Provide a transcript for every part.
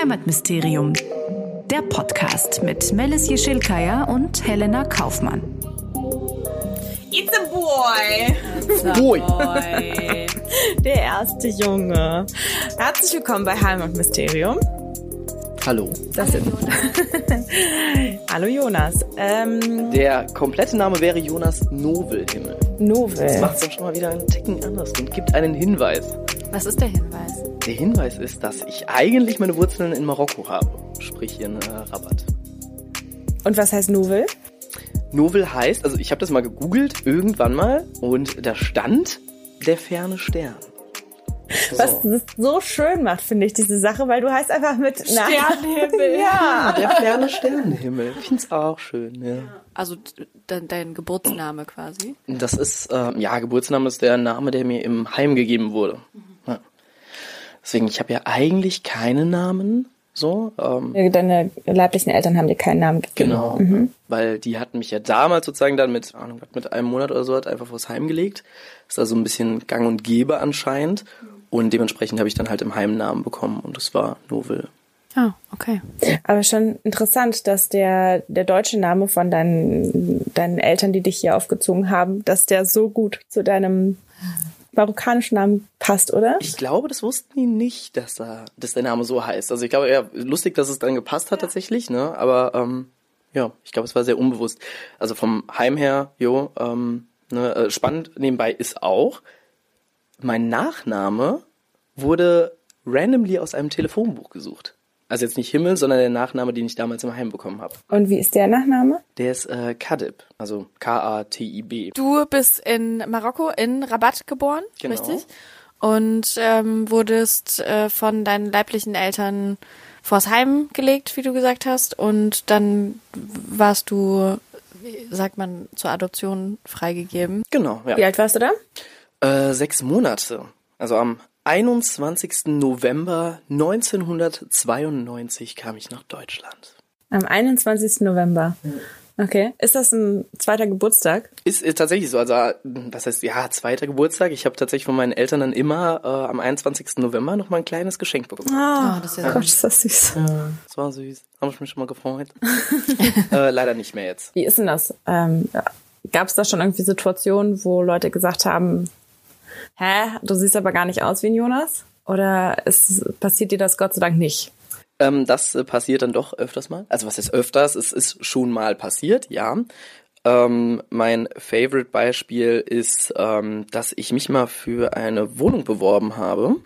Heimatmysterium. Der Podcast mit Melis Jeschilkaya und Helena Kaufmann. It's a boy. Boy. Der erste Junge. Herzlich willkommen bei Heimatmysterium. Hallo. Das sind Hallo Jonas. Ähm, Der komplette Name wäre Jonas Nobelhimmel. Das Novel. macht es dann schon mal wieder einen Ticken anders und gibt einen Hinweis. Was ist der Hinweis? Der Hinweis ist, dass ich eigentlich meine Wurzeln in Marokko habe. Sprich hier in äh, Rabat. Und was heißt Novel? Novel heißt, also ich habe das mal gegoogelt irgendwann mal und da stand der ferne Stern. Was das so schön macht, finde ich, diese Sache, weil du heißt einfach mit Sternenhimmel. Ja. Der ferne Sternenhimmel. Ich find's auch schön, ja. Also dein, dein Geburtsname quasi. Das ist, äh, ja, Geburtsname ist der Name, der mir im Heim gegeben wurde. Ja. Deswegen, ich habe ja eigentlich keinen Namen, so. Ähm, Deine leiblichen Eltern haben dir keinen Namen gegeben. Genau. Weil die hatten mich ja damals sozusagen dann mit, Ahnung, mit einem Monat oder so hat einfach vors Heim gelegt. Ist also ein bisschen gang und gäbe anscheinend. Und dementsprechend habe ich dann halt im Heim Namen bekommen und das war Novel. Ah, okay. Aber schon interessant, dass der, der deutsche Name von deinen, deinen Eltern, die dich hier aufgezogen haben, dass der so gut zu deinem marokkanischen Namen passt, oder? Ich glaube, das wussten die nicht, dass, da, dass der Name so heißt. Also ich glaube, ja, lustig, dass es dann gepasst hat tatsächlich, ne? Aber ähm, ja, ich glaube, es war sehr unbewusst. Also vom Heim her, jo, ähm, ne, äh, spannend nebenbei ist auch, mein Nachname wurde randomly aus einem Telefonbuch gesucht. Also jetzt nicht Himmel, sondern der Nachname, den ich damals im Heim bekommen habe. Und wie ist der Nachname? Der ist äh, Kadib, also K-A-T-I-B. Du bist in Marokko, in Rabat geboren, Genau. richtig? Und ähm, wurdest äh, von deinen leiblichen Eltern vors Heim gelegt, wie du gesagt hast. Und dann warst du, wie sagt man, zur Adoption freigegeben. Genau, ja. Wie alt warst du da? Äh, sechs Monate. Also am 21. November 1992 kam ich nach Deutschland. Am 21. November. Okay. Ist das ein zweiter Geburtstag? Ist, ist tatsächlich so. Also, was heißt, ja, zweiter Geburtstag. Ich habe tatsächlich von meinen Eltern dann immer äh, am 21. November noch mal ein kleines Geschenk bekommen. Ah, das ist ja Gott, ist das süß. Das war süß. Habe ich mich schon mal gefreut. äh, leider nicht mehr jetzt. Wie ist denn das? Ähm, Gab es da schon irgendwie Situationen, wo Leute gesagt haben, hä, du siehst aber gar nicht aus wie ein Jonas? Oder ist, passiert dir das Gott sei Dank nicht? Ähm, das äh, passiert dann doch öfters mal. Also was ist öfters? Es ist schon mal passiert, ja. Ähm, mein Favorite-Beispiel ist, ähm, dass ich mich mal für eine Wohnung beworben habe.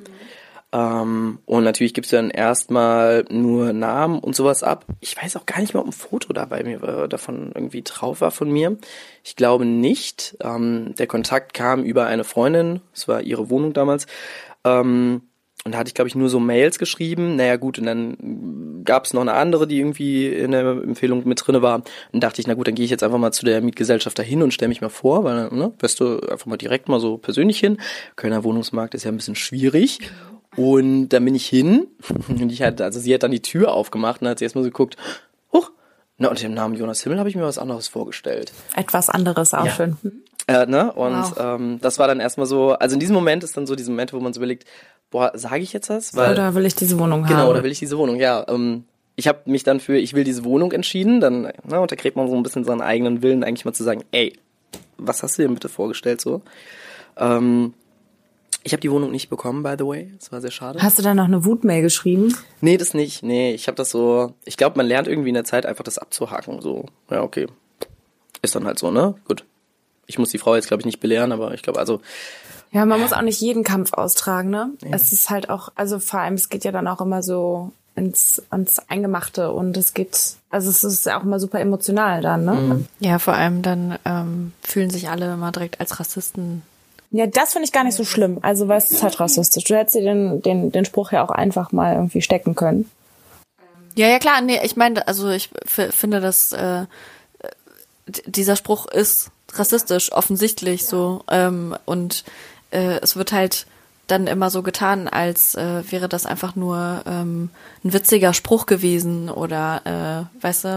Ähm, und natürlich gibt's dann erstmal nur Namen und sowas ab. Ich weiß auch gar nicht mehr, ob ein Foto da bei mir äh, davon irgendwie drauf war von mir. Ich glaube nicht. Ähm, der Kontakt kam über eine Freundin. Es war ihre Wohnung damals. Ähm, und da hatte ich, glaube ich, nur so Mails geschrieben. Naja, gut, und dann gab es noch eine andere, die irgendwie in der Empfehlung mit drinne war. Und dachte ich, na gut, dann gehe ich jetzt einfach mal zu der Mietgesellschaft dahin und stelle mich mal vor, weil, ne, wirst du einfach mal direkt mal so persönlich hin. Kölner Wohnungsmarkt ist ja ein bisschen schwierig. Und dann bin ich hin und ich hatte, also sie hat dann die Tür aufgemacht und hat sie erstmal so geguckt, huch, na, unter dem Namen Jonas Himmel habe ich mir was anderes vorgestellt. Etwas anderes auch Ja. schön. Äh, ne? Und Wow. ähm, das war dann erstmal so, also in diesem Moment ist dann so dieser Moment, wo man so überlegt, boah, sage ich jetzt was? Weil, Oder will ich diese Wohnung genau, haben? oder will ich diese Wohnung? Ja, ähm, ich habe mich dann für, ich will diese Wohnung entschieden, dann ne, untergräbt man so ein bisschen seinen eigenen Willen, eigentlich mal zu sagen, ey, was hast du dir bitte vorgestellt so? Ähm, ich habe die Wohnung nicht bekommen, by the way. Das war sehr schade. Hast du da noch eine Wutmail geschrieben? Nee, das nicht. Nee, ich habe das so. Ich glaube, man lernt irgendwie in der Zeit einfach das abzuhaken. So, ja, okay. Ist dann halt so, ne? Gut. Ich muss die Frau jetzt, glaube ich, nicht belehren, aber ich glaube, also, Ja, man muss auch nicht jeden Kampf austragen, ne? Es ist halt auch, also vor allem, es geht ja dann auch immer so ins, ans Eingemachte und es geht, also es ist ja auch immer super emotional dann, ne? Ja, vor allem dann ähm, fühlen sich alle immer direkt als Rassisten. Ja, das finde ich gar nicht so schlimm. Also, weil es ist halt rassistisch. Du hättest dir den, den, den Spruch ja auch einfach mal irgendwie stecken können. Ja, ja klar, nee, ich meine, also ich finde, dass äh, dieser Spruch ist rassistisch, offensichtlich so. Ähm, und äh, es wird halt dann immer so getan, als äh, wäre das einfach nur ähm, ein witziger Spruch gewesen oder, äh, weißt du,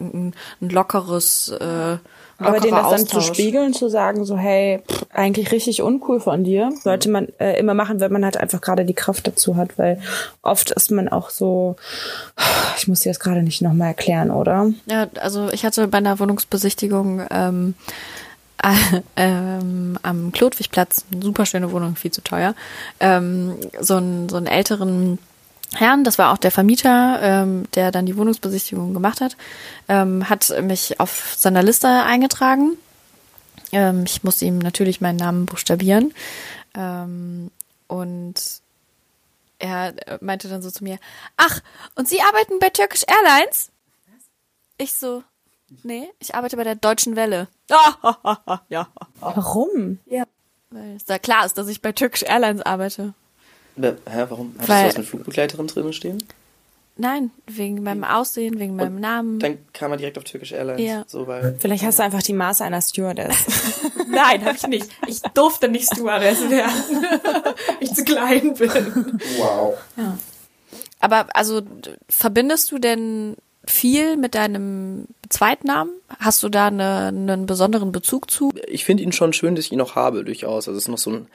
ein, ein lockeres äh, Aber denen das dann zu Austausch. spiegeln, zu sagen, so, hey, pff, eigentlich richtig uncool von dir, sollte man äh, immer machen, wenn man halt einfach gerade die Kraft dazu hat, weil oft ist man auch so, ich muss dir das gerade nicht nochmal erklären, oder? Ja, also ich hatte bei einer Wohnungsbesichtigung ähm, äh, ähm, am Klotwigplatz, super schöne Wohnung, viel zu teuer, ähm, so, einen, so einen älteren Herrn, das war auch der Vermieter, ähm, der dann die Wohnungsbesichtigung gemacht hat, ähm, hat mich auf seiner Liste eingetragen. Ähm, ich musste ihm natürlich meinen Namen buchstabieren. Ähm, und er äh, meinte dann so zu mir, ach, und Sie arbeiten bei Turkish Airlines? Ich so, nee, ich arbeite bei der Deutschen Welle. ja. Warum? Weil es da klar ist, dass ich bei Turkish Airlines arbeite. Hä, warum? Hattest Weil- du was mit Flugbegleiterin drin stehen? Nein, wegen meinem Aussehen, wegen meinem Namen. Dann kam er direkt auf Turkish Airlines. Ja. So, weil Vielleicht hast du einfach die Maße einer Stewardess. Nein, habe ich nicht. Ich durfte nicht Stewardess werden. ich zu klein bin. wow. Aber also verbindest du denn viel mit deinem Zweitnamen? Hast du da eine, einen besonderen Bezug zu? Ich finde ihn schon schön, dass ich ihn noch habe, durchaus. Also es ist noch so ein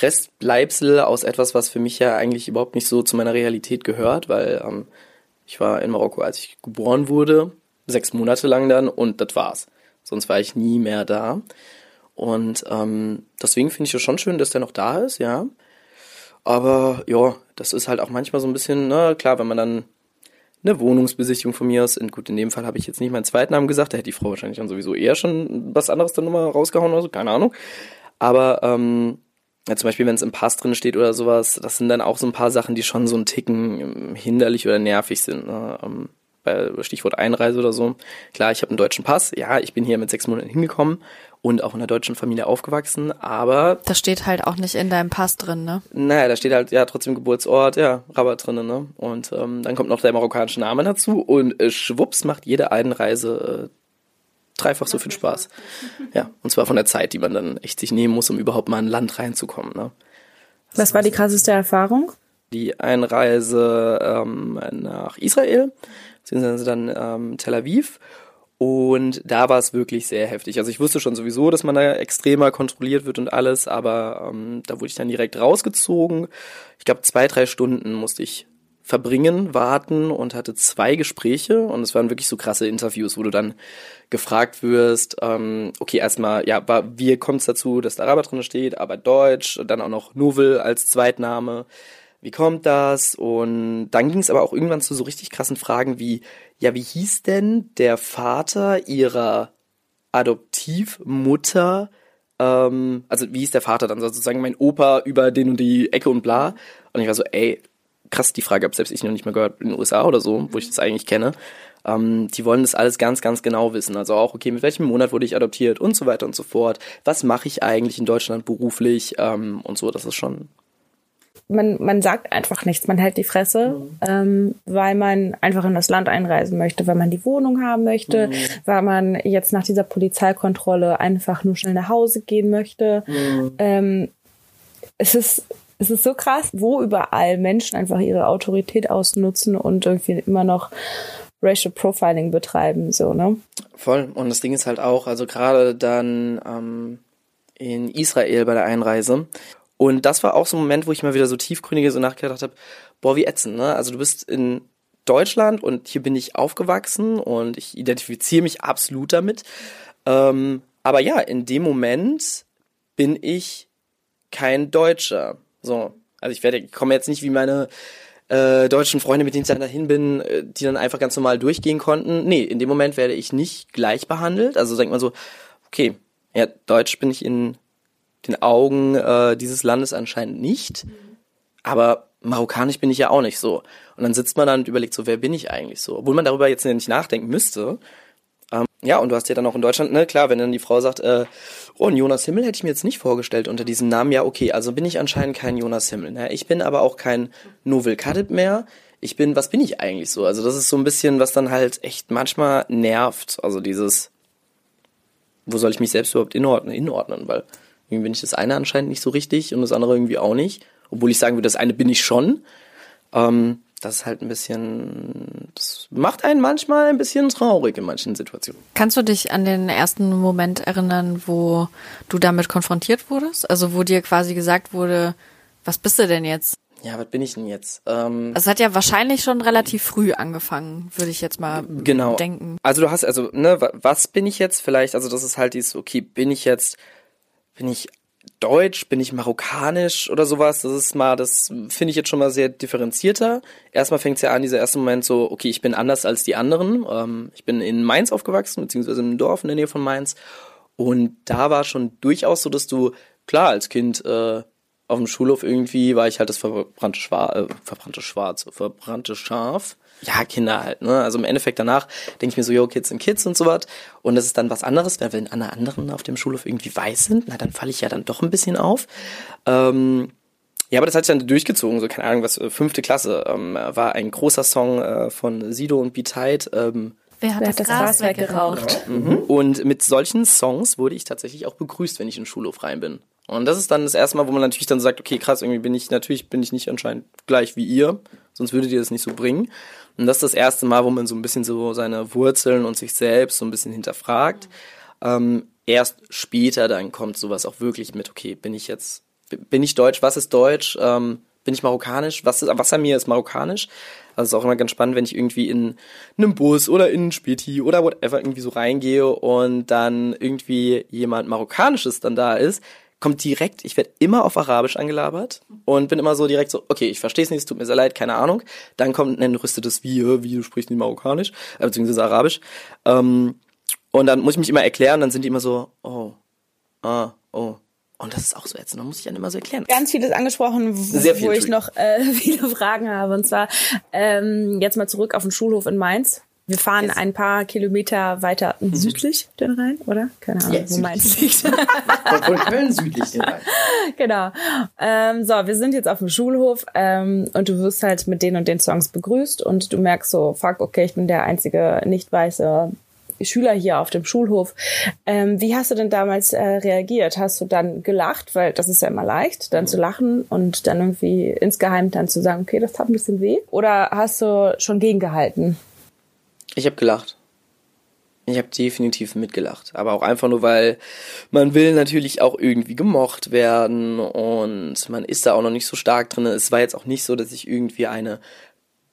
Restbleibsel aus etwas, was für mich ja eigentlich überhaupt nicht so zu meiner Realität gehört, weil ähm, ich war in Marokko, als ich geboren wurde, sechs Monate lang dann und das war's. Sonst war ich nie mehr da. Und ähm, deswegen finde ich es schon schön, dass der noch da ist, ja. Aber ja, das ist halt auch manchmal so ein bisschen, na klar, wenn man dann eine Wohnungsbesichtigung von mir aus, in, gut, in dem Fall habe ich jetzt nicht meinen Zweitnamen gesagt, da hätte die Frau wahrscheinlich dann sowieso eher schon was anderes dann nochmal rausgehauen oder so, keine Ahnung. Aber ähm, ja, zum Beispiel, wenn es im Pass drin steht oder sowas, das sind dann auch so ein paar Sachen, die schon so ein Ticken ähm, hinderlich oder nervig sind. Ne? Ähm, bei Stichwort Einreise oder so. Klar, ich habe einen deutschen Pass. Ja, ich bin hier mit sechs Monaten hingekommen und auch in einer deutschen Familie aufgewachsen. Aber, Das steht halt auch nicht in deinem Pass drin, ne? naja, da steht halt ja trotzdem Geburtsort, ja, Rabat drinnen. Ne? Und ähm, dann kommt noch der marokkanische Name dazu und äh, schwupps macht jede Einreise äh, dreifach so viel Spaß. Ja, und zwar von der Zeit, die man dann echt sich nehmen muss, um überhaupt mal in ein Land reinzukommen. Ne? Was war die krasseste Erfahrung? die Einreise ähm, nach Israel, beziehungsweise dann ähm, Tel Aviv. Und da war es wirklich sehr heftig. Also ich wusste schon sowieso, dass man da extremer kontrolliert wird und alles, aber ähm, da wurde ich dann direkt rausgezogen. Ich glaube, zwei, drei Stunden musste ich verbringen, warten und hatte zwei Gespräche und es waren wirklich so krasse Interviews, wo du dann gefragt wirst, ähm, okay, erstmal, ja, wie kommt es dazu, dass da Araber drin steht, aber Deutsch, dann auch noch Novel als Zweitname. Wie kommt das? Und dann ging es aber auch irgendwann zu so richtig krassen Fragen wie, ja, wie hieß denn der Vater ihrer Adoptivmutter? Ähm, also wie hieß der Vater dann sozusagen mein Opa über den und die Ecke und bla? Und ich war so, ey, krass, die Frage habe selbst ich noch nicht mal gehört in den USA oder so, wo ich das eigentlich kenne. Ähm, die wollen das alles ganz, ganz genau wissen. Also auch, okay, mit welchem Monat wurde ich adoptiert und so weiter und so fort. Was mache ich eigentlich in Deutschland beruflich ähm, und so. Das ist schon man, man sagt einfach nichts, man hält die Fresse, ähm, weil man einfach in das Land einreisen möchte, weil man die Wohnung haben möchte, weil man jetzt nach dieser Polizeikontrolle einfach nur schnell nach Hause gehen möchte. Ähm, es ist es ist so krass, wo überall Menschen einfach ihre Autorität ausnutzen und irgendwie immer noch Racial Profiling betreiben, so, ne? Voll. Und das Ding ist halt auch, also gerade dann ähm, in Israel bei der Einreise. Und das war auch so ein Moment, wo ich mal wieder so tiefgründige so nachgedacht habe, boah, wie ätzend, ne? Also du bist in Deutschland und hier bin ich aufgewachsen und ich identifiziere mich absolut damit. Ähm, aber ja, in dem Moment bin ich kein Deutscher. So, also ich werde, ich komme jetzt nicht wie meine äh, deutschen Freunde, mit denen ich dann dahin bin, äh, die dann einfach ganz normal durchgehen konnten. Nee, in dem Moment werde ich nicht gleich behandelt. Also denkt man so, okay, ja, Deutsch bin ich in den Augen äh, dieses Landes anscheinend nicht, aber marokkanisch bin ich ja auch nicht so. Und dann sitzt man dann und überlegt so, wer bin ich eigentlich so? Obwohl man darüber jetzt nicht nachdenken müsste. Ja, und du hast ja dann auch in Deutschland, ne, klar, wenn dann die Frau sagt, äh, oh, einen Jonas Himmel hätte ich mir jetzt nicht vorgestellt unter diesem Namen, ja, okay, also bin ich anscheinend kein Jonas Himmel. Ne? Ich bin aber auch kein Novel Kadib mehr. Ich bin, was bin ich eigentlich so? Also das ist so ein bisschen, was dann halt echt manchmal nervt. Also dieses, wo soll ich mich selbst überhaupt inordnen, inordnen? Weil irgendwie bin ich das eine anscheinend nicht so richtig und das andere irgendwie auch nicht. Obwohl ich sagen würde, das eine bin ich schon. Ähm, das ist halt ein bisschen, das macht einen manchmal ein bisschen traurig in manchen Situationen. Kannst du dich an den ersten Moment erinnern, wo du damit konfrontiert wurdest? Also wo dir quasi gesagt wurde, was bist du denn jetzt? Ja, was bin ich denn jetzt? Ähm, Also es hat ja wahrscheinlich schon relativ früh angefangen, würde ich jetzt mal genau. denken. Also du hast, also, ne, wa- was bin ich jetzt vielleicht? Also das ist halt dieses, okay, bin ich jetzt, bin ich deutsch, bin ich marokkanisch oder sowas? Das ist mal, das finde ich jetzt schon mal sehr differenzierter. Erstmal fängt es ja an, dieser erste Moment so, okay, ich bin anders als die anderen. Ähm, ich bin in Mainz aufgewachsen, beziehungsweise einem Dorf in der Nähe von Mainz. Und da war schon durchaus so, dass du, klar, als Kind äh, auf dem Schulhof irgendwie war ich halt das verbrannte Schwarz, äh, verbrannte Schwarz, verbrannte Schaf. Ja, Kinder halt, ne? Also im Endeffekt danach denke ich mir so, yo, Kids sind Kids und so was. Und das ist dann was anderes, weil wenn alle anderen auf dem Schulhof irgendwie weiß sind, na, dann falle ich ja dann doch ein bisschen auf. Ähm, ja, aber das hat sich dann durchgezogen, so keine Ahnung, was, äh, fünfte Klasse, ähm, war ein großer Song äh, von Sido und Beat ähm, Wer hat Wer das, hat das Gras Gras weggeraucht? und mit solchen Songs wurde ich tatsächlich auch begrüßt, wenn ich in den Schulhof rein bin. Und das ist dann das erste Mal, wo man natürlich dann sagt, okay, krass, irgendwie bin ich, natürlich bin ich nicht anscheinend gleich wie ihr, sonst würdet ihr das nicht so bringen. Und das ist das erste Mal, wo man so ein bisschen so seine Wurzeln und sich selbst so ein bisschen hinterfragt. Ähm, erst später dann kommt sowas auch wirklich mit, okay, bin ich jetzt, bin ich deutsch, was ist deutsch, ähm, bin ich marokkanisch, was ist, was an mir ist marokkanisch. Also es ist auch immer ganz spannend, wenn ich irgendwie in einem Bus oder in einen Späti oder whatever irgendwie so reingehe und dann irgendwie jemand Marokkanisches dann da ist, kommt direkt, ich werde immer auf Arabisch angelabert und bin immer so direkt so, okay, ich verstehe es nicht, es tut mir sehr leid, keine Ahnung. Dann kommt ein rüstetes Wie, wie du sprichst nicht Marokkanisch, äh, beziehungsweise Arabisch. Ähm, und dann muss ich mich immer erklären, dann sind die immer so, oh, ah, oh. Und das ist auch so jetzt, dann muss ich dann immer so erklären. ganz vieles angesprochen, wo, viel, wo ich noch äh, viele Fragen habe. Und zwar ähm, jetzt mal zurück auf den Schulhof in Mainz. Wir fahren Yes. ein paar Kilometer weiter südlich den Rhein, oder? Keine Ahnung, Ja, wo. Mainz liegt. Von, von Köln südlich den Rhein. genau. Ähm, so, wir sind jetzt auf dem Schulhof ähm, und du wirst halt mit den und den Songs begrüßt und du merkst so, fuck, okay, ich bin der einzige nicht weiße Schüler hier auf dem Schulhof. Ähm, wie hast du denn damals äh, reagiert? Hast du dann gelacht, weil das ist ja immer leicht, dann zu lachen und dann irgendwie insgeheim dann zu sagen, okay, das tat ein bisschen weh? Oder hast du schon gegengehalten? Ich habe gelacht. Ich habe definitiv mitgelacht. Aber auch einfach nur, weil man will natürlich auch irgendwie gemocht werden und man ist da auch noch nicht so stark drin. Es war jetzt auch nicht so, dass ich irgendwie eine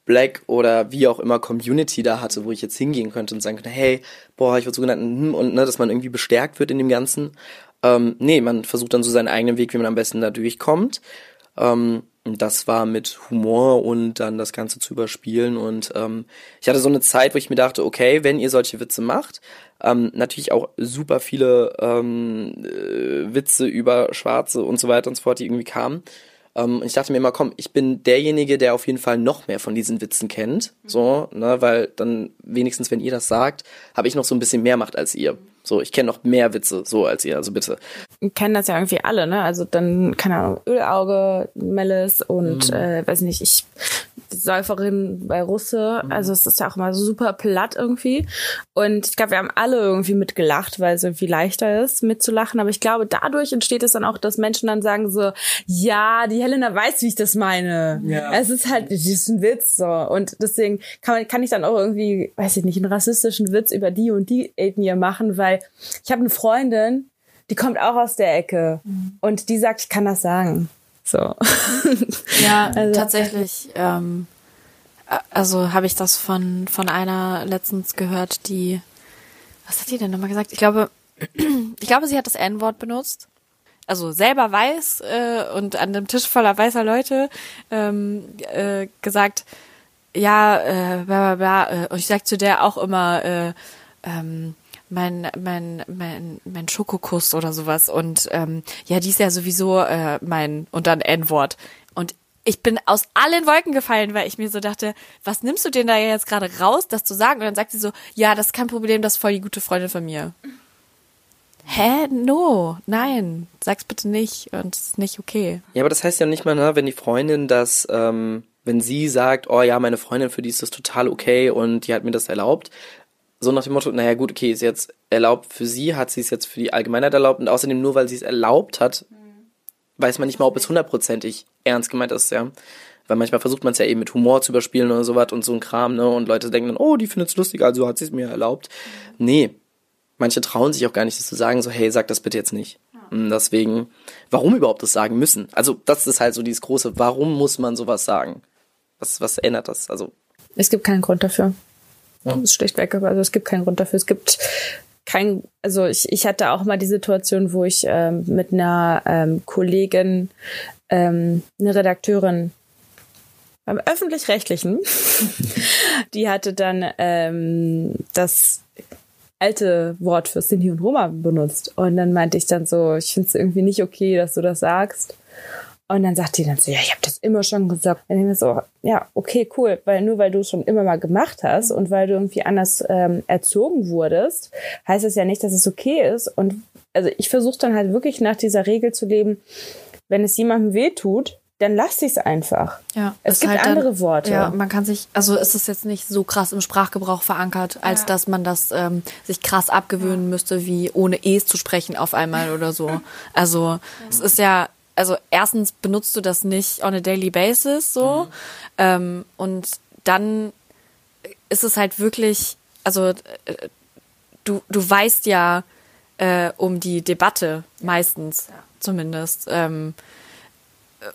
Black oder wie auch immer Community da hatte, wo ich jetzt hingehen könnte und sagen könnte, hey, boah, ich wurde so genannt, hm, und ne, dass man irgendwie bestärkt wird in dem Ganzen. Ähm, nee, man versucht dann so seinen eigenen Weg, wie man am besten da durchkommt. Ähm, das war mit Humor und dann das Ganze zu überspielen. Und ähm, ich hatte so eine Zeit, wo ich mir dachte, okay, wenn ihr solche Witze macht, ähm, natürlich auch super viele ähm, äh, Witze über Schwarze und so weiter und so fort, die irgendwie kamen. Ähm, und ich dachte mir immer, komm, ich bin derjenige, der auf jeden Fall noch mehr von diesen Witzen kennt. So, ne, weil dann wenigstens, wenn ihr das sagt, habe ich noch so ein bisschen mehr Macht als ihr. So, ich kenne noch mehr Witze, so als ihr, also bitte. Kennen das ja irgendwie alle, ne? Also dann, keine Ahnung, Ölauge, Melis und äh, weiß nicht, ich Säuferin bei Russe. Also es ist ja auch immer super platt irgendwie. Und ich glaube, wir haben alle irgendwie mitgelacht, weil es irgendwie leichter ist, mitzulachen. Aber ich glaube, dadurch entsteht es dann auch, dass Menschen dann sagen so, ja, die Helena weiß, wie ich das meine. Ja. Es ist halt, das ist ein Witz so. Und deswegen kann, man, kann ich dann auch irgendwie, weiß ich nicht, einen rassistischen Witz über die und die Ethnie machen, weil ich habe eine Freundin, die kommt auch aus der Ecke und die sagt, ich kann das sagen. So. Ja, Also- tatsächlich. Ähm, also habe ich das von, von einer letztens gehört, die. Was hat die denn nochmal gesagt? Ich glaube, ich glaube, sie hat das N-Wort benutzt. Also selber weiß äh, und an einem Tisch voller weißer Leute ähm, äh, gesagt, ja, äh, bla bla bla. Äh, und ich sag zu der auch immer, äh, ähm, mein, mein, mein, mein Schokokuss oder sowas. Und ähm, ja, die ist ja sowieso äh, mein und dann N-Wort. Und ich bin aus allen Wolken gefallen, weil ich mir so dachte, was nimmst du denn da jetzt gerade raus, das zu sagen? Und dann sagt sie so, ja, das ist kein Problem, das ist voll die gute Freundin von mir. Hä? No, nein, sag's bitte nicht und es ist nicht okay. Ja, aber das heißt ja nicht mal, ne, wenn die Freundin das, ähm, wenn sie sagt, oh ja, meine Freundin, für die ist das total okay und die hat mir das erlaubt, so nach dem Motto, naja gut, okay, ist jetzt erlaubt für sie, hat sie es jetzt für die Allgemeinheit erlaubt und außerdem nur, weil sie es erlaubt hat, weiß man nicht mal, ob es hundertprozentig ernst gemeint ist, ja. Weil manchmal versucht man es ja eben mit Humor zu überspielen oder sowas und so ein Kram, ne? Und Leute denken dann, oh, die findet es lustig, also hat sie es mir erlaubt. Nee. Manche trauen sich auch gar nicht, das zu sagen, so, hey, sag das bitte jetzt nicht. Und deswegen, warum überhaupt das sagen müssen? Also, das ist halt so dieses große, warum muss man sowas sagen? Was, was ändert das? Also. Es gibt keinen Grund dafür. Schlichtweg, also es gibt keinen Grund dafür. Es gibt kein, also ich, ich hatte auch mal die Situation, wo ich ähm, mit einer ähm, Kollegin, ähm, eine Redakteurin beim öffentlich-rechtlichen, die hatte dann ähm, das alte Wort für Sinti und Roma benutzt. Und dann meinte ich dann so, ich finde es irgendwie nicht okay, dass du das sagst. Und dann sagt die dann so, ja, ich habe das immer schon gesagt. Und dann ich so, ja, okay, cool, weil nur weil du es schon immer mal gemacht hast und weil du irgendwie anders ähm, erzogen wurdest, heißt es ja nicht, dass es okay ist. Und also ich versuche dann halt wirklich nach dieser Regel zu leben, wenn es jemandem wehtut, dann lass sie es einfach. Ja, es gibt halt andere dann, Worte. Ja, man kann sich, also ist es jetzt nicht so krass im Sprachgebrauch verankert, als ja. dass man das ähm, sich krass abgewöhnen ja. müsste, wie ohne es zu sprechen auf einmal oder so. Also es ist ja, also erstens benutzt du das nicht on a daily basis so mhm. ähm, und dann ist es halt wirklich, also äh, du du weißt ja äh, um die Debatte meistens zumindest. Ähm,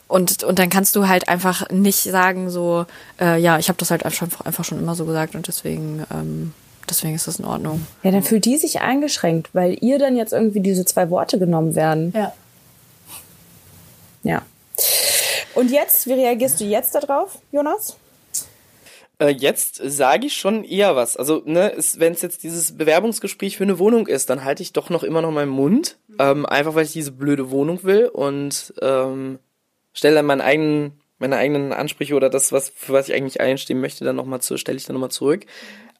und, und dann kannst du halt einfach nicht sagen, so, äh, ja, ich habe das halt einfach, einfach schon immer so gesagt und deswegen, ähm, deswegen ist das in Ordnung. Ja, dann fühlt die sich eingeschränkt, weil ihr dann jetzt irgendwie diese zwei Worte genommen werden. Ja. Ja. Und jetzt, wie reagierst du jetzt darauf, Jonas? Äh, jetzt sage ich schon eher was. Also, ne, wenn es jetzt dieses Bewerbungsgespräch für eine Wohnung ist, dann halte ich doch noch immer noch meinen Mund. Ähm, einfach weil ich diese blöde Wohnung will und ähm, stelle dann meinen eigenen, meine eigenen Ansprüche oder das, was, für was ich eigentlich einstehen möchte, dann nochmal zu, stelle ich dann nochmal zurück.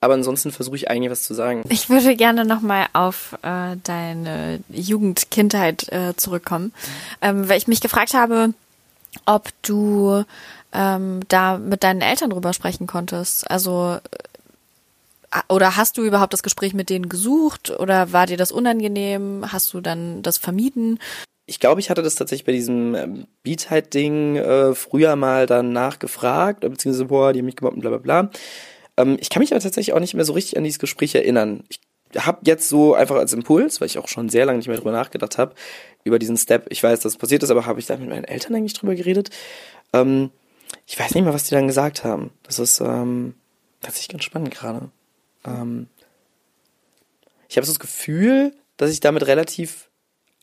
Aber ansonsten versuche ich eigentlich was zu sagen. Ich würde gerne nochmal auf äh, deine Jugend, Kindheit äh, zurückkommen, ähm, weil ich mich gefragt habe, ob du ähm, da mit deinen Eltern drüber sprechen konntest. Also äh, oder hast du überhaupt das Gespräch mit denen gesucht oder war dir das unangenehm? Hast du dann das vermieden? ich glaube, ich hatte das tatsächlich bei diesem ähm, Beatheit-Ding äh, früher mal dann nachgefragt, beziehungsweise, boah, die haben mich gemobbt und bla bla bla. Ähm, ich kann mich aber tatsächlich auch nicht mehr so richtig an dieses Gespräch erinnern. Ich habe jetzt so einfach als Impuls, weil ich auch schon sehr lange nicht mehr drüber nachgedacht habe, über diesen Step, ich weiß, dass es passiert ist, aber habe ich da mit meinen Eltern eigentlich drüber geredet? Ähm, ich weiß nicht mehr, was die dann gesagt haben. Das ist ähm, tatsächlich ganz spannend gerade. Ähm, ich habe so das Gefühl, dass ich damit relativ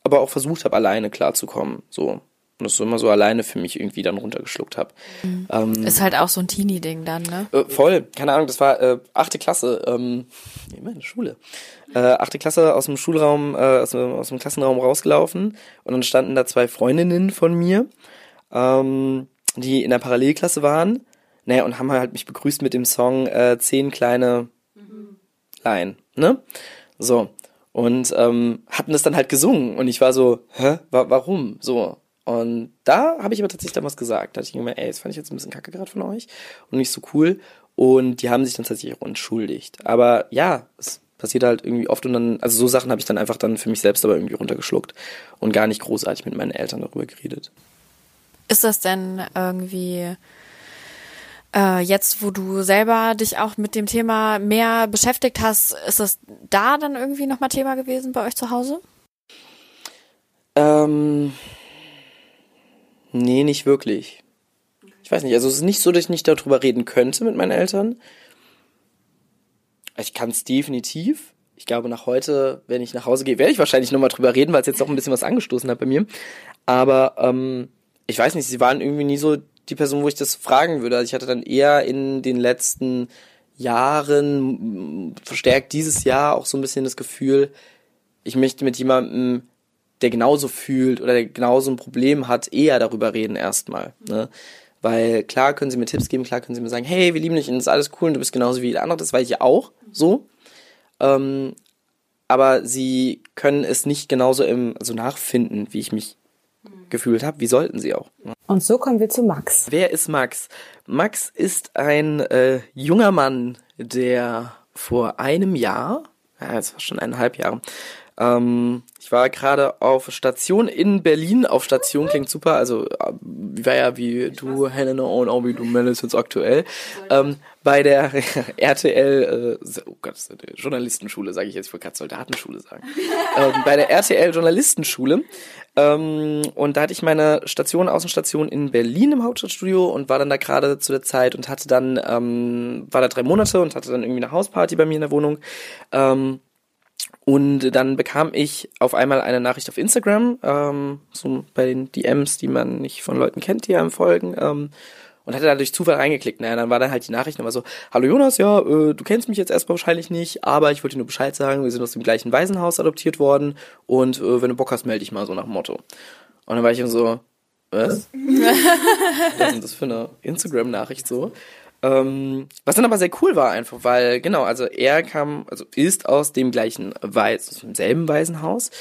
aber auch versucht habe, alleine klarzukommen. So. Und das so immer so alleine für mich irgendwie dann runtergeschluckt habe. Mhm. Ähm, ist halt auch so ein Teenie-Ding dann, ne? Äh, voll, keine Ahnung, das war äh, achte Klasse, ähm, immer in der Schule. Äh, achte Klasse aus dem Schulraum, äh, aus, aus dem Klassenraum rausgelaufen und dann standen da zwei Freundinnen von mir, ähm, die in der Parallelklasse waren. Naja, und haben halt mich begrüßt mit dem Song äh, Zehn kleine mhm. Laien, ne? So und ähm, hatten das dann halt gesungen und ich war so, hä, wa warum? So. Und da habe ich aber tatsächlich damals gesagt, da hatte ich gemeint, ey, das fand ich jetzt ein bisschen kacke gerade von euch und nicht so cool. Und die haben sich dann tatsächlich auch entschuldigt. Aber ja, es passiert halt irgendwie oft und dann, also so Sachen habe ich dann einfach dann für mich selbst aber irgendwie runtergeschluckt und gar nicht großartig mit meinen Eltern darüber geredet. Ist das denn irgendwie äh, jetzt, wo du selber dich auch mit dem Thema mehr beschäftigt hast, ist das da dann irgendwie nochmal Thema gewesen bei euch zu Hause? Ähm, nee, nicht wirklich. Ich weiß nicht, also es ist nicht so, dass ich nicht darüber reden könnte mit meinen Eltern. Ich kann es definitiv. Ich glaube, nach heute, wenn ich nach Hause gehe, werde ich wahrscheinlich nochmal drüber reden, weil es jetzt auch ein bisschen was angestoßen hat bei mir. Aber ähm, ich weiß nicht, sie waren irgendwie nie so die Person, wo ich das fragen würde. Also ich hatte dann eher in den letzten Jahren, verstärkt dieses Jahr auch so ein bisschen das Gefühl, ich möchte mit jemandem, der genauso fühlt oder der genauso ein Problem hat, eher darüber reden erstmal. Ne? Weil klar können sie mir Tipps geben, klar können sie mir sagen, hey, wir lieben dich und das ist alles cool und du bist genauso wie jeder andere, das weiß ich ja auch so. Ähm, aber sie können es nicht genauso im, also nachfinden, wie ich mich gefühlt habe. Wie sollten sie auch? Und so kommen wir zu Max. Wer ist Max? Max ist ein äh, junger Mann, der vor einem Jahr, ja, jetzt war schon eineinhalb Jahre, Ähm, ich war gerade auf Station in Berlin. Auf Station klingt super. Also äh, war ja wie du, Helena, und auch wie du, Mel ist jetzt aktuell. Ähm, bei der RTL, äh, oh Gott, Journalistenschule, sage ich jetzt, ich wollte gerade Soldatenschule sagen. ähm, bei der RTL Journalistenschule. Ähm, und da hatte ich meine Station, Außenstation in Berlin im Hauptstadtstudio und war dann da gerade zu der Zeit und hatte dann, ähm, war da drei Monate und hatte dann irgendwie eine Hausparty bei mir in der Wohnung. Und dann bekam ich auf einmal eine Nachricht auf Instagram, ähm, so bei den DMs, die man nicht von Leuten kennt, die einem folgen. Ähm, und hatte da durch Zufall reingeklickt. Naja, dann war dann halt die Nachricht nochmal so, hallo Jonas, ja, äh, du kennst mich jetzt erstmal wahrscheinlich nicht, aber ich wollte dir nur Bescheid sagen, wir sind aus dem gleichen Waisenhaus adoptiert worden und äh, wenn du Bock hast, melde dich mal so nach dem Motto. Und dann war ich so, was? was ist denn das für eine Instagram-Nachricht so? Ähm, was dann aber sehr cool war einfach, weil genau, also er kam, also ist aus dem gleichen Weis, aus demselben Waisenhaus.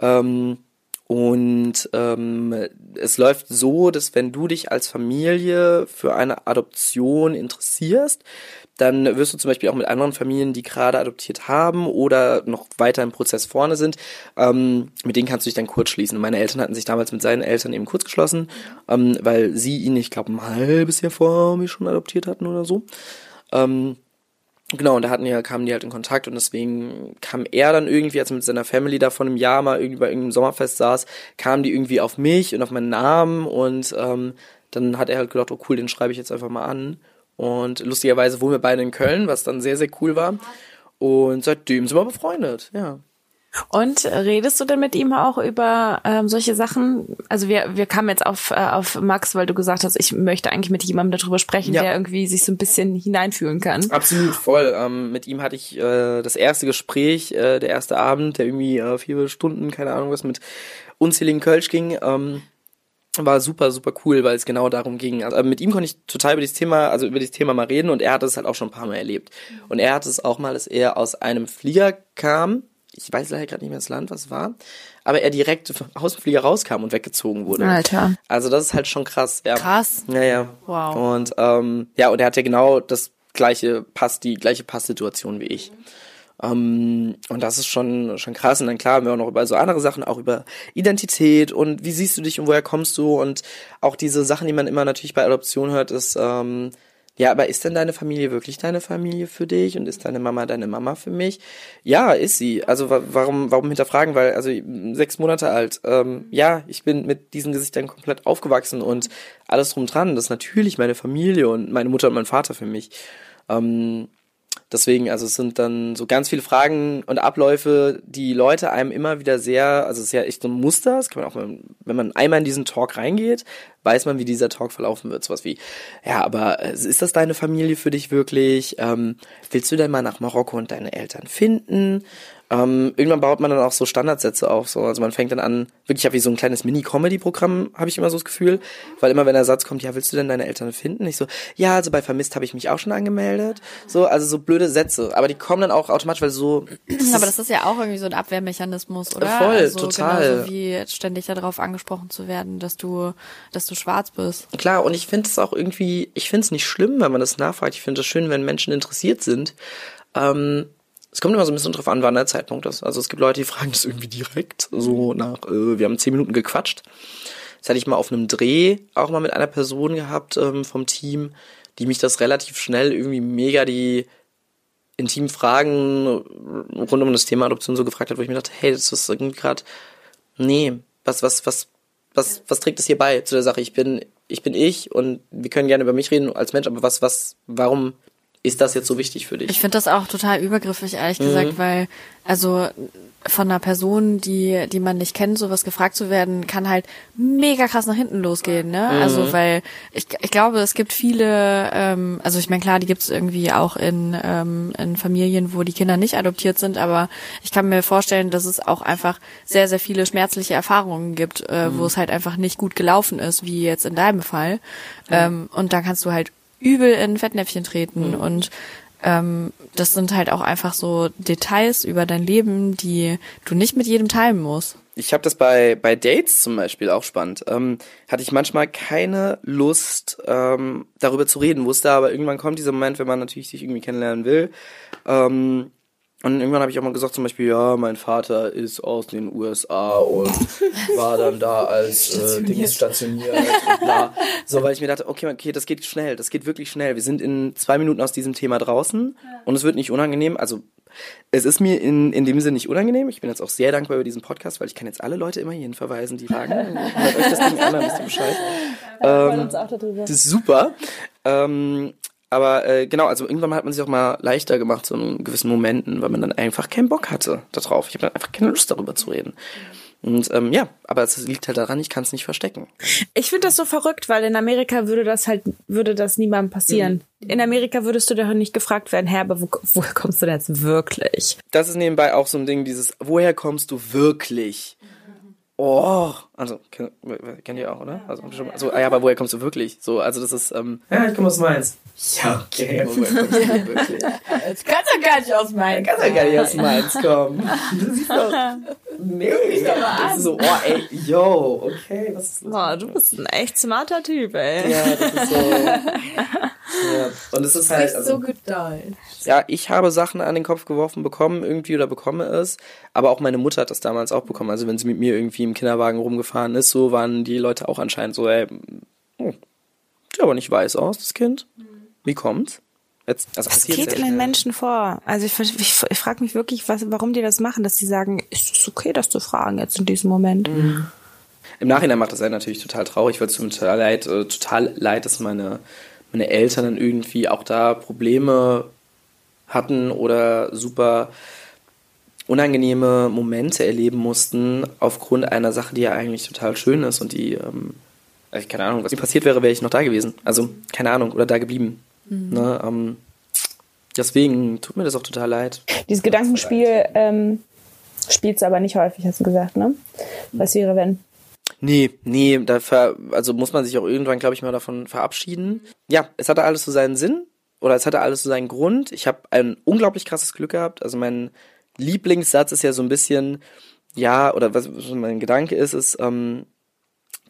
Ähm, und ähm, es läuft so, dass wenn du dich als Familie für eine Adoption interessierst, dann wirst du zum Beispiel auch mit anderen Familien, die gerade adoptiert haben oder noch weiter im Prozess vorne sind, ähm, mit denen kannst du dich dann kurz schließen. Meine Eltern hatten sich damals mit seinen Eltern eben kurz geschlossen, ähm, weil sie ihn, ich glaube, ein halbes Jahr vor mir schon adoptiert hatten oder so. Ähm, Genau, und da hatten die, kamen die halt in Kontakt und deswegen kam er dann irgendwie, als er mit seiner Family da vor einem Jahr mal irgendwie bei irgendeinem Sommerfest saß, kamen die irgendwie auf mich und auf meinen Namen und ähm, dann hat er halt gedacht, oh cool, den schreibe ich jetzt einfach mal an. Und lustigerweise wohnen wir beide in Köln, was dann sehr, sehr cool war. Und seitdem sind wir befreundet, ja. Und redest du denn mit ihm auch über ähm, solche Sachen? Also wir, wir kamen jetzt auf, äh, auf Max, weil du gesagt hast, ich möchte eigentlich mit jemandem darüber sprechen, ja. der irgendwie sich so ein bisschen hineinfühlen kann. Absolut, voll. Ähm, mit ihm hatte ich äh, das erste Gespräch, äh, der erste Abend, der irgendwie äh, vier Stunden, keine Ahnung was, mit unzähligen Kölsch ging. Ähm, war super, super cool, weil es genau darum ging. Also mit ihm konnte ich total über dieses Thema, also über dieses Thema mal reden und er hat es halt auch schon ein paar Mal erlebt. Und er hat es auch mal, dass er aus einem Flieger kam, ich weiß leider gerade nicht mehr das Land, was war, aber er direkt aus dem Flieger rauskam und weggezogen wurde. Alter. Also das ist halt schon krass. Ja. Krass. Ja, ja. Wow. Und ähm, ja, und er hat ja genau das gleiche Pass, die gleiche Passsituation wie ich. Um, ähm, und das ist schon, schon krass. Und dann klar haben wir auch noch über so andere Sachen, auch über Identität und wie siehst du dich und woher kommst du und auch diese Sachen, die man immer natürlich bei Adoption hört, ist, ähm, ja, aber ist denn deine Familie wirklich deine Familie für dich und ist deine Mama deine Mama für mich? Ja, ist sie. Also warum, warum hinterfragen? Weil, also sechs Monate alt. Ähm, ja, ich bin mit diesen Gesichtern komplett aufgewachsen und alles drum dran. Das ist natürlich meine Familie und meine Mutter und mein Vater für mich. Ähm, Deswegen, also es sind dann so ganz viele Fragen und Abläufe, die Leute einem immer wieder sehr, also es ist ja echt so ein Muster, das kann man auch, wenn man einmal in diesen Talk reingeht, weiß man, wie dieser Talk verlaufen wird. Sowas wie, ja, aber äh, ist das deine Familie für dich wirklich? Ähm, willst du denn mal nach Marokko und deine Eltern finden? Ähm, irgendwann baut man dann auch so Standardsätze auf. So. Also man fängt dann an, wirklich wie so ein kleines Mini-Comedy-Programm, habe ich immer so das Gefühl. Weil immer wenn der Satz kommt, ja, willst du denn deine Eltern finden? Ich so, ja, also bei Vermisst habe ich mich auch schon angemeldet. So, also so blöde Sätze. Aber die kommen dann auch automatisch, weil so. Das aber das ist ja auch irgendwie so ein Abwehrmechanismus, oder? Voll, also, total. Genauso wie ständig darauf angesprochen zu werden, dass du, dass du schwarz bist. Klar, und ich finde es auch irgendwie, ich finde es nicht schlimm, wenn man das nachfragt. Ich finde es schön, wenn Menschen interessiert sind. Ähm, es kommt immer so ein bisschen drauf an, wann der Zeitpunkt ist. Also es gibt Leute, die fragen das irgendwie direkt, so nach, äh, wir haben zehn Minuten gequatscht. Das hatte ich mal auf einem Dreh auch mal mit einer Person gehabt ähm, vom Team, die mich das relativ schnell irgendwie mega die intimen Fragen rund um das Thema Adoption so gefragt hat, wo ich mir dachte, hey, das ist irgendwie gerade, nee, was, was, was, was, was trägt das hier bei zu der Sache? Ich bin, ich bin ich und wir können gerne über mich reden als Mensch, aber was, was, warum ist das jetzt so wichtig für dich? Ich finde das auch total übergriffig, ehrlich mhm. gesagt, weil, also von einer Person, die, die man nicht kennt, sowas gefragt zu werden, kann halt mega krass nach hinten losgehen, ne? Mhm. Also weil ich, ich glaube, es gibt viele, ähm, also ich meine, klar, die gibt es irgendwie auch in, ähm, in Familien, wo die Kinder nicht adoptiert sind, aber ich kann mir vorstellen, dass es auch einfach sehr, sehr viele schmerzliche Erfahrungen gibt, äh, mhm. wo es halt einfach nicht gut gelaufen ist, wie jetzt in deinem Fall. Ähm, und da kannst du halt übel in Fettnäpfchen treten mhm. und ähm, das sind halt auch einfach so Details über dein Leben, die du nicht mit jedem teilen musst. Ich habe das bei, bei Dates zum Beispiel auch spannend. Ähm, hatte ich manchmal keine Lust, ähm, darüber zu reden, wusste aber irgendwann kommt dieser Moment, wenn man natürlich sich irgendwie kennenlernen will. Ähm, Und irgendwann habe ich auch mal gesagt, zum Beispiel, ja, mein Vater ist aus den USA und war dann da als äh, Dings stationiert und bla. So, weil ich mir dachte, okay, okay, das geht schnell, das geht wirklich schnell. Wir sind in zwei Minuten aus diesem Thema draußen und es wird nicht unangenehm. Also es ist mir in, in dem Sinne nicht unangenehm. Ich bin jetzt auch sehr dankbar über diesen Podcast, weil ich kann jetzt alle Leute immer hierhin verweisen, die sagen, hört euch das Ding an, dann wisst ihr Bescheid. Ähm, das ist super. Ähm, aber äh, genau, also irgendwann hat man sich auch mal leichter gemacht, so in gewissen Momenten, weil man dann einfach keinen Bock hatte darauf. Ich habe dann einfach keine Lust darüber zu reden. Und ähm, ja, aber es liegt halt daran, ich kann es nicht verstecken. Ich finde das so verrückt, weil in Amerika würde das halt, würde das niemandem passieren. Mhm. In Amerika würdest du doch nicht gefragt werden, Herr, aber wo, woher kommst du denn jetzt wirklich? Das ist nebenbei auch so ein Ding, dieses, woher kommst du wirklich? Oh, also kennt, kennt ihr auch, oder? Also schon mal, so, ah ja, aber woher kommst du wirklich? So, also das ist ähm, ja, ich komme aus Mainz. Ja, okay, aber woher kommst du wirklich? Jetzt kannst du gar nicht aus Mainz. Kannst du gar nicht aus Mainz kommen. Das ist doch nee, das ist so, oh, ey, yo, okay, was ist los? Boah, du bist ein echt smarter Typ, ey. Ja, das ist so. ja. Und es ist halt also, so doll. Ja, ich habe Sachen an den Kopf geworfen bekommen irgendwie oder bekomme es, aber auch meine Mutter hat das damals auch bekommen. Also wenn sie mit mir irgendwie im Kinderwagen rumgefahren ist, so waren die Leute auch anscheinend so, ey, oh, sieht aber nicht weiß aus, das Kind. Wie kommt's? Jetzt, also was geht in den Menschen vor? Also ich, ich, ich frage mich wirklich, was, warum die das machen, dass sie sagen, ist es okay, das zu fragen jetzt in diesem Moment? Mhm. Im Nachhinein macht das einen natürlich total traurig, weil es mir total leid, äh, total leid, dass meine, meine Eltern dann irgendwie auch da Probleme hatten oder super unangenehme Momente erleben mussten aufgrund einer Sache, die ja eigentlich total schön ist und die, ähm, ich keine Ahnung, was mir passiert wäre, wäre ich noch da gewesen. Also keine Ahnung oder da geblieben. Mhm. Ne, ähm, deswegen tut mir das auch total leid. Dieses Gedankenspiel ähm, spielst du aber nicht häufig, hast du gesagt, ne? Was wäre, wenn? Nee, nee, da also muss man sich auch irgendwann, glaube ich, mal davon verabschieden. Ja, es hatte alles so seinen Sinn oder es hatte alles so seinen Grund. Ich habe ein unglaublich krasses Glück gehabt. Also mein Lieblingssatz ist ja so ein bisschen, ja, oder was mein Gedanke ist, ist, ähm,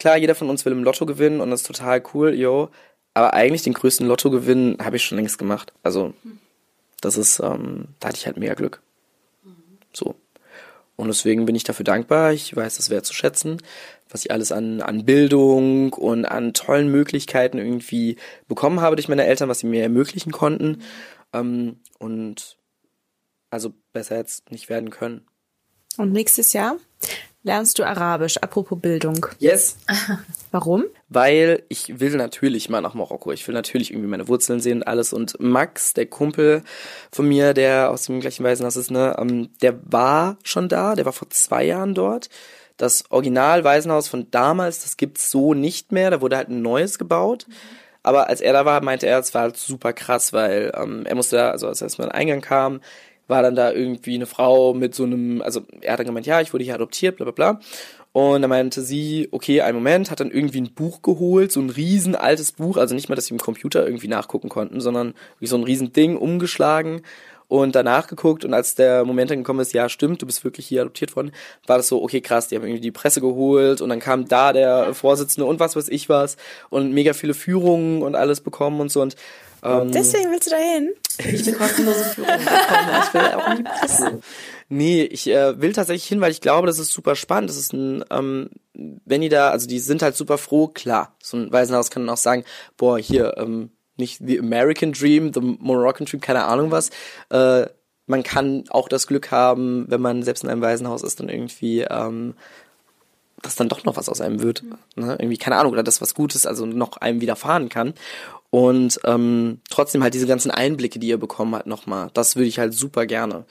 klar, jeder von uns will im Lotto gewinnen und das ist total cool, yo, aber eigentlich den größten Lottogewinn habe ich schon längst gemacht. Also, das ist, ähm, da hatte ich halt mega Glück. So. Und deswegen bin ich dafür dankbar. Ich weiß das wertzuschätzen, was ich alles an, an Bildung und an tollen Möglichkeiten irgendwie bekommen habe durch meine Eltern, was sie mir ermöglichen konnten. Ähm, und also besser jetzt nicht werden können. Und nächstes Jahr lernst du Arabisch, apropos Bildung. Yes. Warum? Weil ich will natürlich mal nach Marokko. Ich will natürlich irgendwie meine Wurzeln sehen und alles. Und Max, der Kumpel von mir, der aus dem gleichen Waisenhaus ist, ne, ähm, der war schon da. Der war vor zwei Jahren dort. Das Original Waisenhaus von damals, das gibt's so nicht mehr. Da wurde halt ein neues gebaut. Mhm. Aber als er da war, meinte er, es war halt super krass, weil ähm, er musste da, also als er erstmal in den Eingang kam, war dann da irgendwie eine Frau mit so einem, also er hat dann gemeint, ja, ich wurde hier adoptiert, bla bla bla. Und dann meinte sie, okay, einen Moment, hat dann irgendwie ein Buch geholt, so ein riesen altes Buch, also nicht mal, dass sie im Computer irgendwie nachgucken konnten, sondern wie so ein riesen Ding umgeschlagen und danach geguckt und als der Moment dann gekommen ist, ja stimmt, du bist wirklich hier adoptiert worden, war das so, okay krass, die haben irgendwie die Presse geholt und dann kam da der Vorsitzende und was weiß ich was und mega viele Führungen und alles bekommen und so und ähm, Deswegen willst du da hin? Ich will kostenlose Führung bekommen. Ich will auch in die Presse. Nee, ich äh, will tatsächlich hin, weil ich glaube, das ist super spannend. Das ist ein, ähm, wenn die da, also die sind halt super froh, klar. So ein Waisenhaus kann auch sagen, boah, hier, ähm, nicht the American Dream, the Moroccan Dream, keine Ahnung was. Äh, man kann auch das Glück haben, wenn man selbst in einem Waisenhaus ist, dann irgendwie, ähm, dass dann doch noch was aus einem wird. Mhm. Ne? Irgendwie, keine Ahnung, oder das was Gutes, also noch einem widerfahren kann. Und ähm, trotzdem halt diese ganzen Einblicke, die ihr bekommen habt, nochmal. Das würde ich halt super gerne.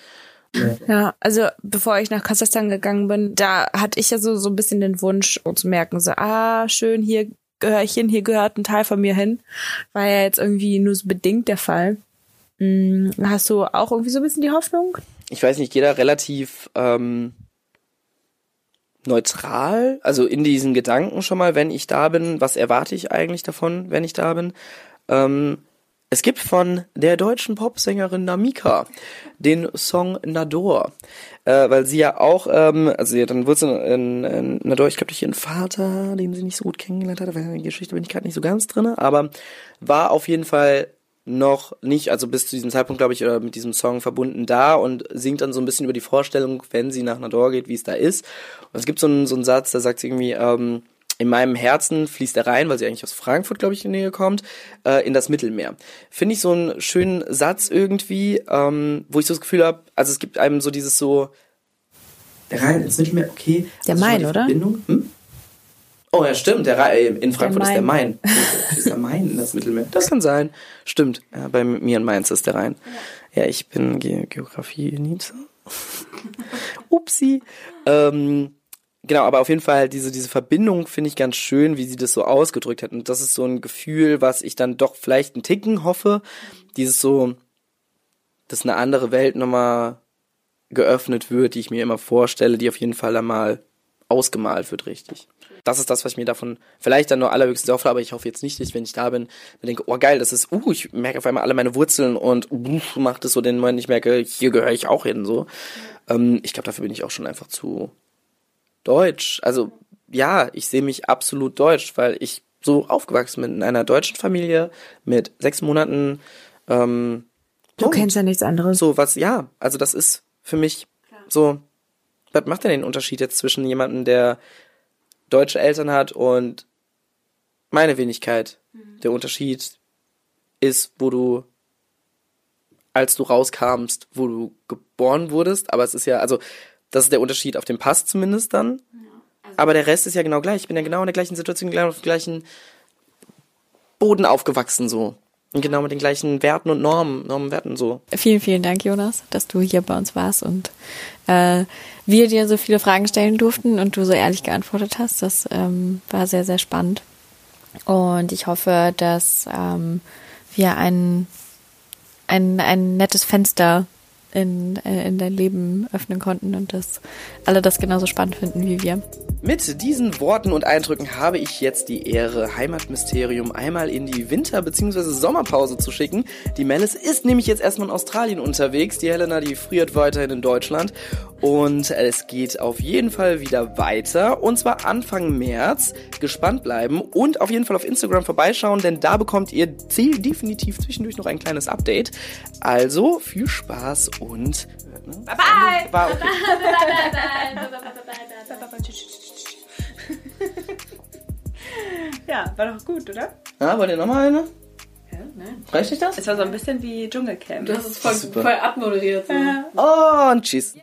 Ja, also bevor ich nach Kasachstan gegangen bin, da hatte ich ja so, so ein bisschen den Wunsch zu merken, so, ah, schön, hier gehöre ich hin, hier gehört ein Teil von mir hin. War ja jetzt irgendwie nur so bedingt der Fall. Hm, hast du auch irgendwie so ein bisschen die Hoffnung? Ich weiß nicht, da relativ ähm, neutral, also in diesen Gedanken schon mal, wenn ich da bin, was erwarte ich eigentlich davon, wenn ich da bin. Ähm, es gibt von der deutschen Popsängerin Namika den Song Nador, äh, weil sie ja auch, ähm, also ja, dann wurde in, in, Nador, ich glaube durch ihren Vater, den sie nicht so gut kennengelernt hat, weil in der Geschichte bin ich gerade nicht so ganz drin, aber war auf jeden Fall noch nicht, also bis zu diesem Zeitpunkt, glaube ich, oder mit diesem Song verbunden da und singt dann so ein bisschen über die Vorstellung, wenn sie nach Nador geht, wie es da ist. Und es gibt so einen, so einen Satz, da sagt sie irgendwie, ähm, in meinem Herzen fließt er rein, weil sie eigentlich aus Frankfurt, glaube ich, in die Nähe kommt, äh, in das Mittelmeer. Finde ich so einen schönen Satz irgendwie, ähm, wo ich so das Gefühl habe, also es gibt einem so dieses so, der Rhein ins Mittelmeer, okay. Der also Main, oder? Verbindung. Hm? Oh ja, stimmt, der Rhein, in Frankfurt Der ist der Main. Ist der Main in das Mittelmeer? Das kann sein. Stimmt, ja, bei mir in Mainz ist der Rhein. Ja, ich bin Ge Geografie Nietzsche. Upsi. Ähm, genau, aber auf jeden Fall diese, diese Verbindung finde ich ganz schön, wie sie das so ausgedrückt hat. Und das ist so ein Gefühl, was ich dann doch vielleicht einen Ticken hoffe. Dieses so, dass eine andere Welt nochmal geöffnet wird, die ich mir immer vorstelle, die auf jeden Fall einmal ausgemalt wird, richtig. Das ist das, was ich mir davon vielleicht dann nur allerhöchstens hoffe, aber ich hoffe jetzt nicht, dass ich, wenn ich da bin, mir denke, oh geil, das ist, uh, ich merke auf einmal alle meine Wurzeln und uh, macht es so den Moment, ich merke, hier gehöre ich auch hin, so. Ähm, ich glaube, dafür bin ich auch schon einfach zu deutsch. Also, ja, ich sehe mich absolut deutsch, weil ich so aufgewachsen bin in einer deutschen Familie mit sechs Monaten, ähm, Du Punkt. kennst ja nichts anderes. So, was, ja, also das ist für mich so, was macht denn den Unterschied jetzt zwischen jemandem, der deutsche Eltern hat und meine Wenigkeit? Der Unterschied ist, wo du, als du rauskamst, wo du geboren wurdest, aber es ist ja, also, das ist der Unterschied auf dem Pass zumindest dann. aber der Rest ist ja genau gleich. Ich bin ja genau in der gleichen Situation, genau auf dem gleichen Boden aufgewachsen, so. Und genau mit den gleichen Werten und Normen, Normen, Werten, so. Vielen, vielen Dank, Jonas, dass du hier bei uns warst und äh, wir dir so viele Fragen stellen durften und du so ehrlich geantwortet hast. Das ähm, war sehr, sehr spannend. Und ich hoffe, dass ähm, wir ein, ein, ein nettes Fenster in, äh, in dein Leben öffnen konnten und dass alle das genauso spannend finden wie wir. Mit diesen Worten und Eindrücken habe ich jetzt die Ehre, Heimatmysterium einmal in die Winter- bzw. Sommerpause zu schicken. Die Melis ist nämlich jetzt erstmal in Australien unterwegs. Die Helena, die friert weiterhin in Deutschland. Und es geht auf jeden Fall wieder weiter. Und zwar Anfang März. Gespannt bleiben und auf jeden Fall auf Instagram vorbeischauen, denn da bekommt ihr de- definitiv zwischendurch noch ein kleines Update. Also viel Spaß und. Bye bye! War okay. Ja, war doch gut, oder? Ja, wollt ihr nochmal eine? Ja, nein. Reicht euch das? Es war so ein bisschen wie Dschungelcamp. Das ist voll, Super. voll abmoderiert. So. Und tschüss.